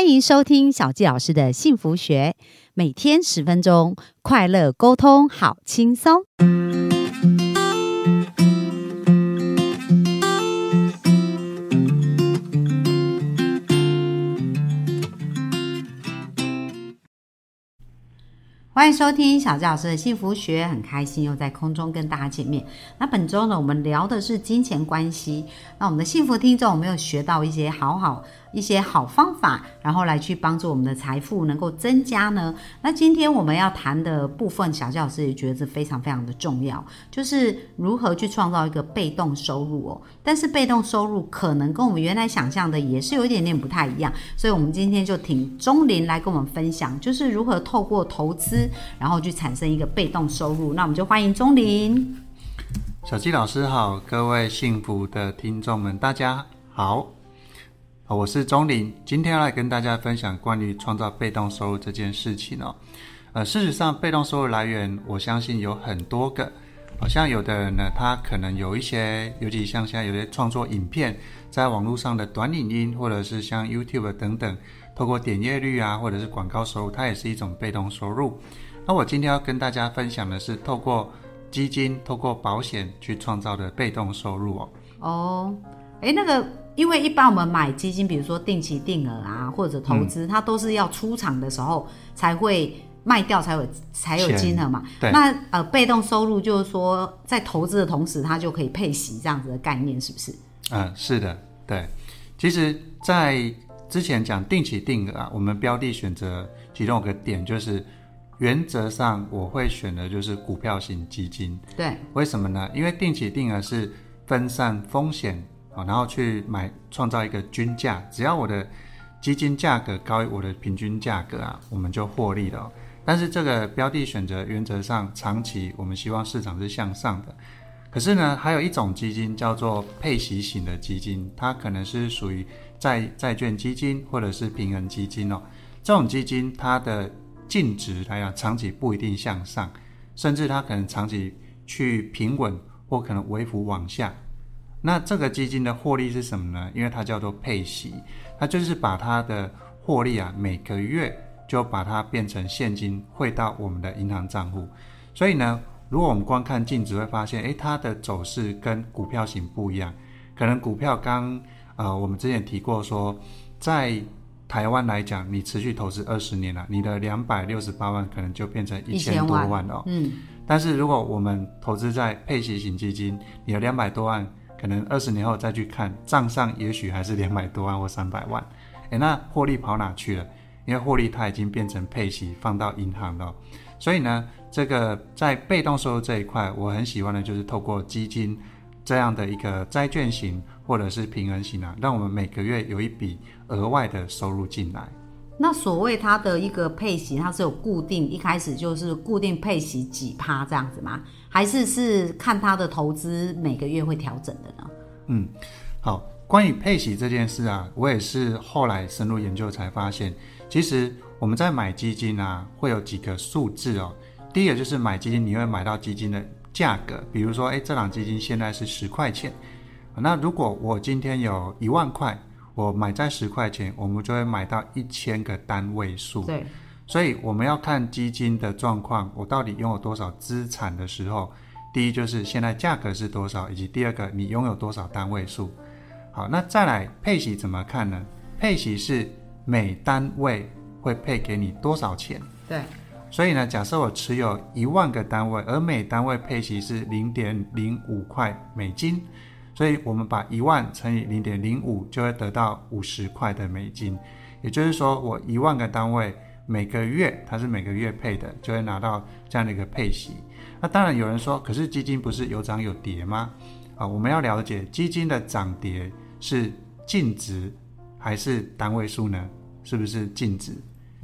欢迎收听小纪老师的幸福学，每天十分钟，快乐沟通，好轻松。欢迎收听小纪老师的幸福学，很开心又在空中跟大家见面。那本周呢，我们聊的是金钱关系。那我们的幸福听众有没有学到一些好好？一些好方法，然后来去帮助我们的财富能够增加呢？那今天我们要谈的部分，小教老师也觉得是非常非常的重要，就是如何去创造一个被动收入哦。但是被动收入可能跟我们原来想象的也是有一点点不太一样，所以我们今天就请钟林来跟我们分享，就是如何透过投资，然后去产生一个被动收入。那我们就欢迎钟林。小纪老师好，各位幸福的听众们，大家好。我是钟林，今天要来跟大家分享关于创造被动收入这件事情哦。呃，事实上，被动收入来源，我相信有很多个。好像有的人呢，他可能有一些，尤其像现在有些创作影片，在网络上的短影音，或者是像 YouTube 等等，透过点阅率啊，或者是广告收入，它也是一种被动收入。那我今天要跟大家分享的是，透过基金、透过保险去创造的被动收入哦。哦，哎，那个。因为一般我们买基金，比如说定期定额啊，或者投资，它都是要出场的时候才会卖掉，才有才有金额嘛。那呃，被动收入就是说，在投资的同时，它就可以配息这样子的概念，是不是？嗯，是的，对。其实，在之前讲定期定额啊，我们标的选择其中有个点就是，原则上我会选的就是股票型基金。对。为什么呢？因为定期定额是分散风险。啊，然后去买创造一个均价，只要我的基金价格高于我的平均价格啊，我们就获利了。但是这个标的选择原则上长期，我们希望市场是向上的。可是呢，还有一种基金叫做配息型的基金，它可能是属于债债券基金或者是平衡基金哦。这种基金它的净值来讲，长期不一定向上，甚至它可能长期去平稳或可能微幅往下。那这个基金的获利是什么呢？因为它叫做配息，它就是把它的获利啊，每个月就把它变成现金汇到我们的银行账户。所以呢，如果我们光看净值，会发现，诶，它的走势跟股票型不一样。可能股票刚，呃，我们之前提过说，在台湾来讲，你持续投资二十年了，你的两百六十八万可能就变成一千多万了。嗯。但是如果我们投资在配息型基金，你的两百多万。可能二十年后再去看账上，也许还是两百多万或三百万，诶，那获利跑哪去了？因为获利它已经变成配息放到银行了，所以呢，这个在被动收入这一块，我很喜欢的就是透过基金这样的一个债券型或者是平衡型啊，让我们每个月有一笔额外的收入进来。那所谓它的一个配息，它是有固定，一开始就是固定配息几趴这样子吗？还是是看它的投资每个月会调整的呢？嗯，好，关于配息这件事啊，我也是后来深入研究才发现，其实我们在买基金啊，会有几个数字哦。第一个就是买基金，你会买到基金的价格，比如说，哎，这档基金现在是十块钱，那如果我今天有一万块。我买在十块钱，我们就会买到一千个单位数。对，所以我们要看基金的状况，我到底拥有多少资产的时候，第一就是现在价格是多少，以及第二个你拥有多少单位数。好，那再来配息怎么看呢？配息是每单位会配给你多少钱？对，所以呢，假设我持有一万个单位，而每单位配息是零点零五块美金。所以我们把一万乘以零点零五，就会得到五十块的美金。也就是说，我一万个单位每个月它是每个月配的，就会拿到这样的一个配息。那当然有人说，可是基金不是有涨有跌吗？啊，我们要了解基金的涨跌是净值还是单位数呢？是不是净值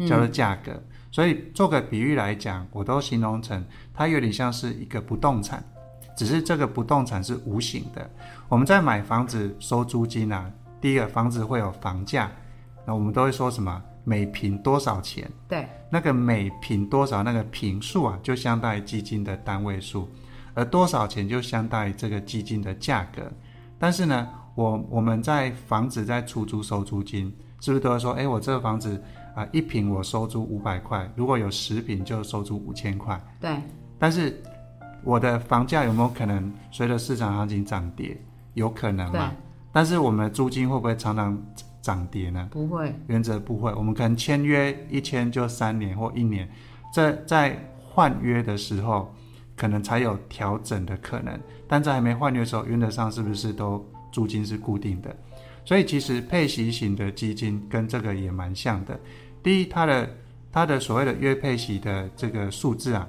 叫做价格？所以做个比喻来讲，我都形容成它有点像是一个不动产。只是这个不动产是无形的，我们在买房子收租金啊，第一个房子会有房价，那我们都会说什么每平多少钱？对，那个每平多少那个平数啊，就相当于基金的单位数，而多少钱就相当于这个基金的价格。但是呢，我我们在房子在出租收租金，是不是都会说，哎，我这个房子啊，一平我收租五百块，如果有十平就收租五千块。对。但是我的房价有没有可能随着市场行情涨跌？有可能嘛？但是我们的租金会不会常常涨跌呢？不会，原则不会。我们可能签约一签就三年或一年，在在换约的时候，可能才有调整的可能。但在还没换约的时候，原则上是不是都租金是固定的？所以其实配息型的基金跟这个也蛮像的。第一，它的它的所谓的约配息的这个数字啊，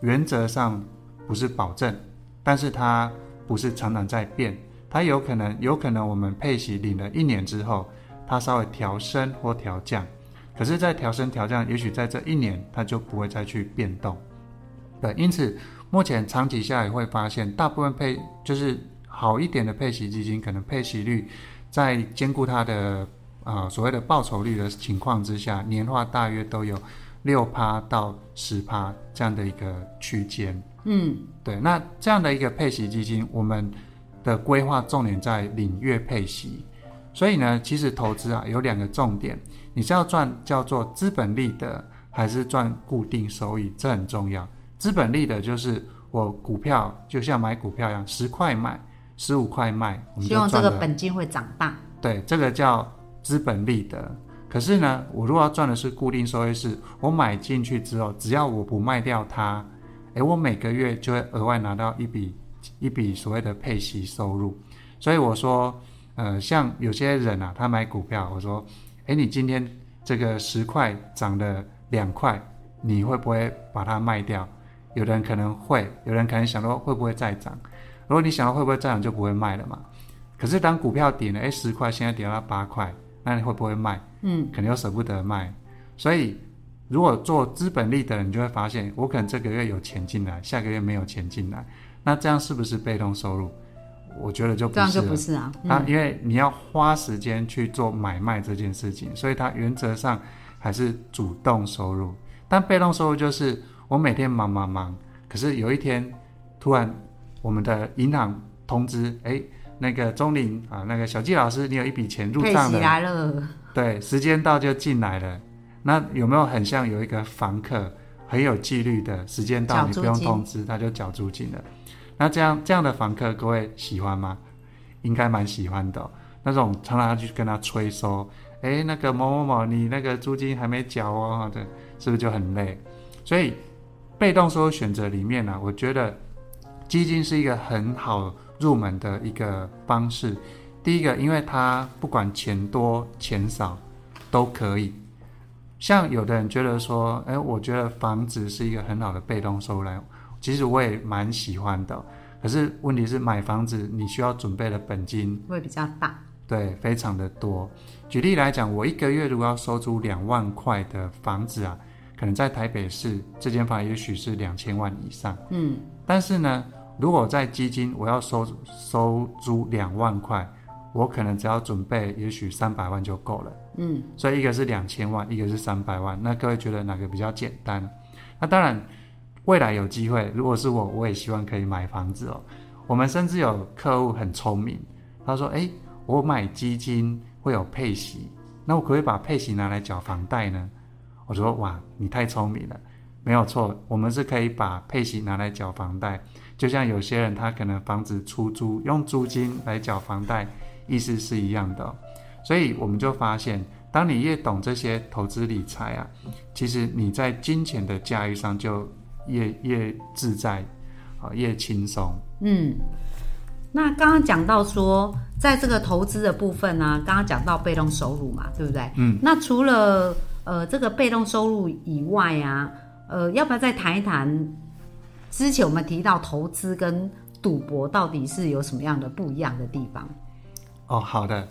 原则上不是保证，但是它不是常常在变。它有可能，有可能我们配息领了一年之后，它稍微调升或调降，可是，在调升调降，也许在这一年它就不会再去变动。对，因此目前长期下来会发现，大部分配就是好一点的配息基金，可能配息率在兼顾它的啊所谓的报酬率的情况之下，年化大约都有六趴到十趴这样的一个区间。嗯，对，那这样的一个配息基金，我们。的规划重点在领月配息，所以呢，其实投资啊有两个重点，你是要赚叫做资本利得，还是赚固定收益，这很重要。资本利得就是我股票就像买股票一样，十块买，十五块卖，希望这个本金会长大。对，这个叫资本利得。可是呢，我如果要赚的是固定收益，是我买进去之后，只要我不卖掉它，诶，我每个月就会额外拿到一笔。一笔所谓的配息收入，所以我说，呃，像有些人啊，他买股票，我说，诶，你今天这个十块涨了两块，你会不会把它卖掉？有的人可能会，有人可能想说会不会再涨？如果你想到会不会再涨，就不会卖了嘛。可是当股票跌了，诶，十块现在跌到八块，那你会不会卖？嗯，肯定又舍不得卖。所以，如果做资本利的人，你就会发现，我可能这个月有钱进来，下个月没有钱进来。那这样是不是被动收入？我觉得就不是。这样就不是啊。啊，因为你要花时间去做买卖这件事情，所以它原则上还是主动收入。但被动收入就是我每天忙忙忙，可是有一天突然我们的银行通知，哎，那个钟林啊，那个小季老师，你有一笔钱入账了。对，时间到就进来了。那有没有很像有一个房客很有纪律的，时间到你不用通知他就缴租金了？那这样这样的房客，各位喜欢吗？应该蛮喜欢的。那种常常要去跟他催收，哎，那个某某某，你那个租金还没缴哦，对，是不是就很累？所以被动收入选择里面呢，我觉得基金是一个很好入门的一个方式。第一个，因为它不管钱多钱少都可以。像有的人觉得说，哎，我觉得房子是一个很好的被动收入来。其实我也蛮喜欢的，可是问题是买房子你需要准备的本金会比较大，对，非常的多。举例来讲，我一个月如果要收租两万块的房子啊，可能在台北市这间房也许是两千万以上，嗯，但是呢，如果在基金我要收收租两万块，我可能只要准备也许三百万就够了，嗯，所以一个是两千万，一个是三百万，那各位觉得哪个比较简单？那当然。未来有机会，如果是我，我也希望可以买房子哦。我们甚至有客户很聪明，他说：“哎，我买基金会有配息，那我可不可以把配息拿来缴房贷呢？”我说：“哇，你太聪明了，没有错，我们是可以把配息拿来缴房贷。就像有些人他可能房子出租，用租金来缴房贷，意思是一样的。所以我们就发现，当你越懂这些投资理财啊，其实你在金钱的驾驭上就。越越自在，啊，越轻松。嗯，那刚刚讲到说，在这个投资的部分呢，刚刚讲到被动收入嘛，对不对？嗯。那除了呃这个被动收入以外啊，呃，要不要再谈一谈？之前我们提到投资跟赌博到底是有什么样的不一样的地方？哦，好的。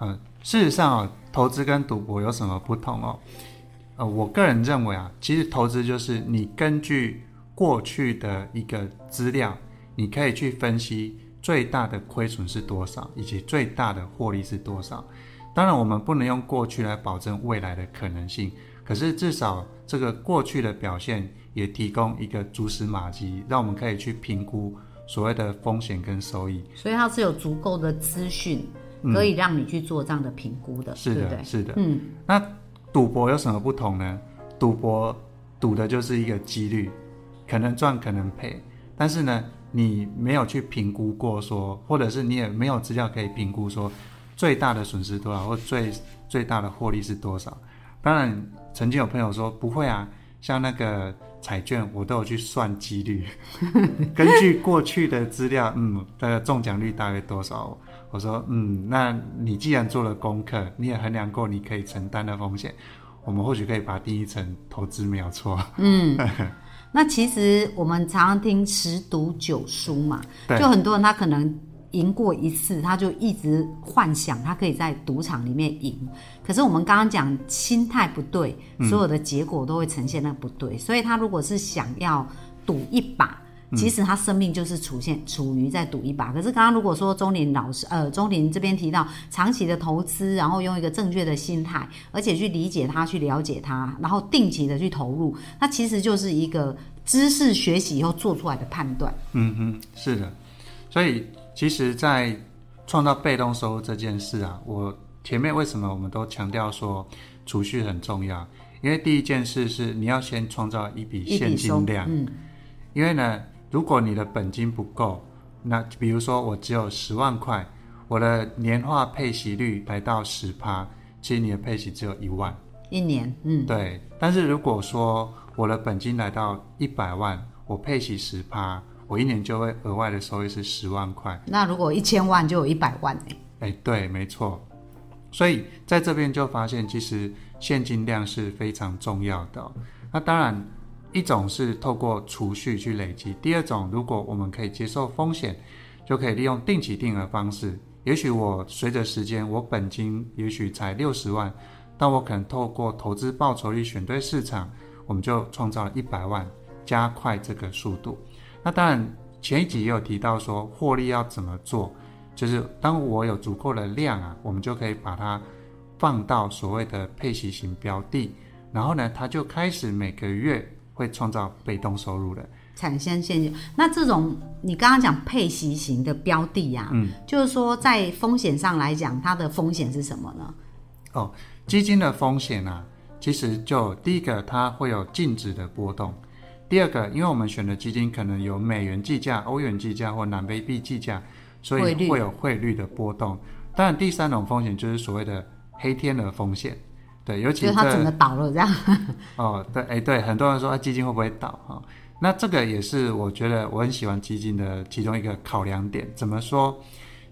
嗯，事实上啊，投资跟赌博有什么不同哦？呃，我个人认为啊，其实投资就是你根据过去的一个资料，你可以去分析最大的亏损是多少，以及最大的获利是多少。当然，我们不能用过去来保证未来的可能性，可是至少这个过去的表现也提供一个蛛丝马迹，让我们可以去评估所谓的风险跟收益。所以它是有足够的资讯，可以让你去做这样的评估的，是对不对的，？是的。嗯，那赌博有什么不同呢？赌博赌的就是一个几率，可能赚可能赔，但是呢，你没有去评估过说，或者是你也没有资料可以评估说最大的损失多少，或最最大的获利是多少。当然，曾经有朋友说不会啊，像那个彩券，我都有去算几率，根据过去的资料，嗯，大概中奖率大约多少？我说，嗯，那你既然做了功课，你也衡量过你可以承担的风险，我们或许可以把它定义成投资没有错。嗯 那其实我们常常听十赌九输嘛，对就很多人他可能赢过一次，他就一直幻想他可以在赌场里面赢。可是我们刚刚讲心态不对，所有的结果都会呈现那不对。所以他如果是想要赌一把，其实他生命就是处现处于在赌一把。可是刚刚如果说钟林老师，呃，钟林这边提到长期的投资，然后用一个正确的心态，而且去理解它，去了解它，然后定期的去投入，那其实就是一个知识学习以后做出来的判断。嗯哼，是的。所以其实，在创造被动收入这件事啊，我前面为什么我们都强调说储蓄很重要？因为第一件事是你要先创造一笔现金量，嗯，因为呢，如果你的本金不够，那比如说我只有十万块，我的年化配息率来到十趴，其实你的配息只有一万。一年，嗯，对，但是如果说我的本金来到一百万，我配息十趴，我一年就会额外的收益是十万块。那如果一千万就有一百万哎，哎，对，没错。所以在这边就发现，其实现金量是非常重要的哦、那当然，一种是透过储蓄去累积，第二种，如果我们可以接受风险，就可以利用定期定额方式。也许我随着时间，我本金也许才六十万，但我可能透过投资报酬率选对市场，我们就创造了一百万，加快这个速度。那当然，前一集也有提到说获利要怎么做，就是当我有足够的量啊，我们就可以把它放到所谓的配息型标的，然后呢，它就开始每个月会创造被动收入了。产生现金。那这种你刚刚讲配息型的标的呀、嗯，就是说在风险上来讲，它的风险是什么呢？哦，基金的风险啊，其实就第一个它会有净值的波动，第二个，因为我们选的基金可能有美元计价、欧元计价或南非币计价，所以会有汇率的波动。当然，第三种风险就是所谓的黑天鹅风险，对，尤其就是它整这个倒了这样。哦，对，哎，对，很多人说啊，基金会不会倒哈、哦？那这个也是我觉得我很喜欢基金的其中一个考量点。怎么说？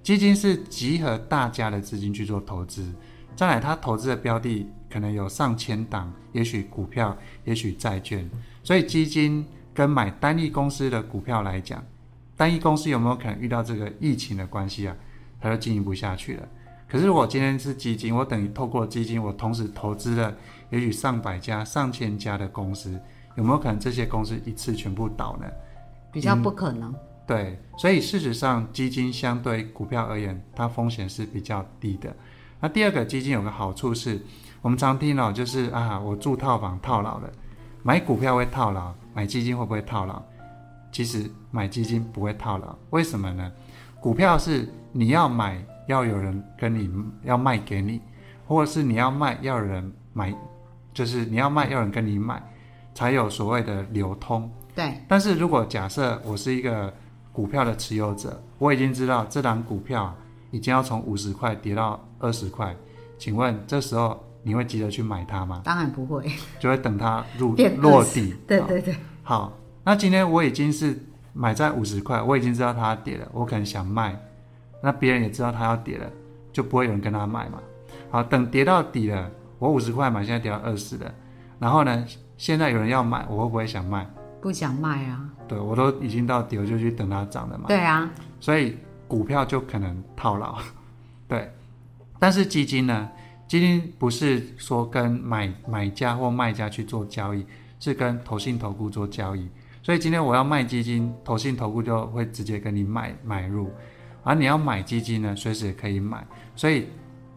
基金是集合大家的资金去做投资，再来它投资的标的可能有上千档，也许股票，也许债券，所以基金跟买单一公司的股票来讲，单一公司有没有可能遇到这个疫情的关系啊？它就经营不下去了。可是我今天是基金，我等于透过基金，我同时投资了也许上百家、上千家的公司，有没有可能这些公司一次全部倒呢？比较不可能。对，所以事实上，基金相对股票而言，它风险是比较低的。那第二个，基金有个好处是，我们常听到就是啊，我住套房套牢了，买股票会套牢，买基金会不会套牢？其实买基金不会套牢，为什么呢？股票是你要买，要有人跟你要卖给你，或者是你要卖，要有人买，就是你要卖，要有人跟你买，才有所谓的流通。对，但是如果假设我是一个股票的持有者，我已经知道这档股票已经要从五十块跌到二十块，请问这时候你会急着去买它吗？当然不会。就会等它入变落地。对对对，好，那今天我已经是买在五十块，我已经知道它要跌了，我可能想卖，那别人也知道它要跌了，就不会有人跟他买嘛。好，等跌到底了，我五十块买，现在跌到二十了，然后呢，现在有人要买，我会不会想卖？不想卖啊。对我都已经到底，我就去等它涨了嘛。对啊，所以股票就可能套牢，对。但是基金呢？基金不是说跟买买家或卖家去做交易，是跟投信投顾做交易。所以今天我要卖基金，投信投顾就会直接跟你买买入，而你要买基金呢，随时也可以买。所以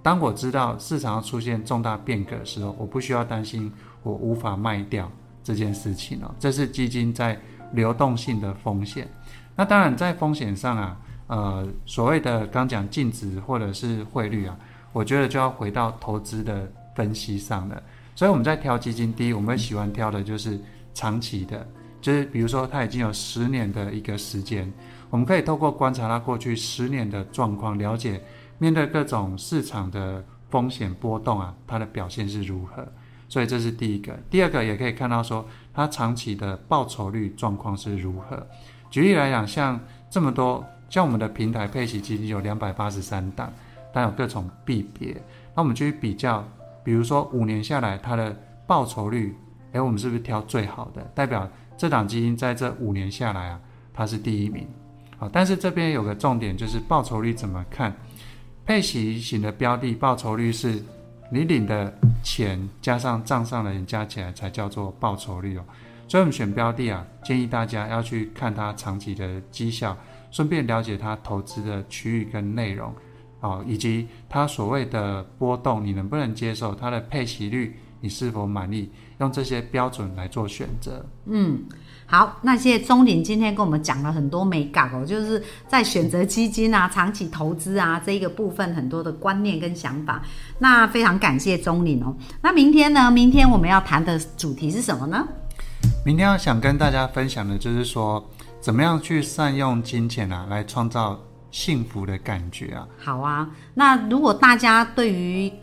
当我知道市场上出现重大变革的时候，我不需要担心我无法卖掉这件事情哦。这是基金在流动性的风险。那当然，在风险上啊，呃所谓的刚讲净值或者是汇率啊，我觉得就要回到投资的分析上了。所以我们在挑基金，第一我们喜欢挑的就是长期的，就是比如说它已经有十年的一个时间，我们可以透过观察它过去十年的状况，了解面对各种市场的风险波动啊，它的表现是如何。所以这是第一个，第二个也可以看到说它长期的报酬率状况是如何。举例来讲，像这么多，像我们的平台配息基金有两百八十三档，但有各种币别，那我们就去比较。比如说五年下来，它的报酬率，哎，我们是不是挑最好的？代表这档基金在这五年下来啊，它是第一名。好，但是这边有个重点，就是报酬率怎么看？配息型的标的报酬率是你领的钱加上账上的人加起来才叫做报酬率哦。所以我们选标的啊，建议大家要去看它长期的绩效，顺便了解它投资的区域跟内容。哦，以及它所谓的波动，你能不能接受？它的配息率，你是否满意？用这些标准来做选择。嗯，好，那谢谢钟林今天跟我们讲了很多美感哦，就是在选择基金啊、长期投资啊这一个部分很多的观念跟想法。那非常感谢钟林哦。那明天呢？明天我们要谈的主题是什么呢？明天要想跟大家分享的就是说，怎么样去善用金钱啊，来创造。幸福的感觉啊！好啊，那如果大家对于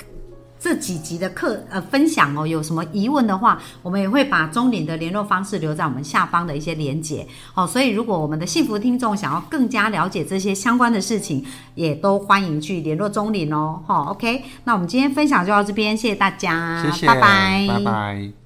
这几集的课呃分享哦有什么疑问的话，我们也会把钟岭的联络方式留在我们下方的一些连结哦。所以如果我们的幸福听众想要更加了解这些相关的事情，也都欢迎去联络钟岭哦。哈，OK，那我们今天分享就到这边，谢谢大家，谢谢，拜拜，拜拜。